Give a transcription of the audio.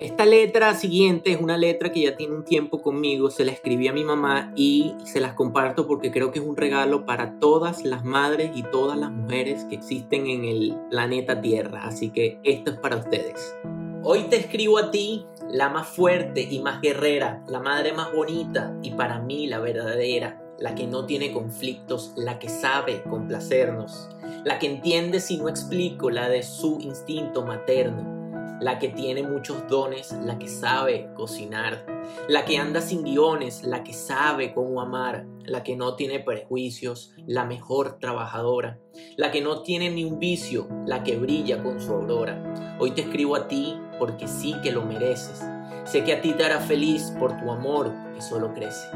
Esta letra siguiente es una letra que ya tiene un tiempo conmigo, se la escribí a mi mamá y se las comparto porque creo que es un regalo para todas las madres y todas las mujeres que existen en el planeta Tierra, así que esto es para ustedes. Hoy te escribo a ti, la más fuerte y más guerrera, la madre más bonita y para mí la verdadera, la que no tiene conflictos, la que sabe complacernos, la que entiende si no explico la de su instinto materno la que tiene muchos dones, la que sabe cocinar, la que anda sin guiones, la que sabe cómo amar, la que no tiene prejuicios, la mejor trabajadora, la que no tiene ni un vicio, la que brilla con su aurora. Hoy te escribo a ti porque sí que lo mereces. Sé que a ti te hará feliz por tu amor que solo crece.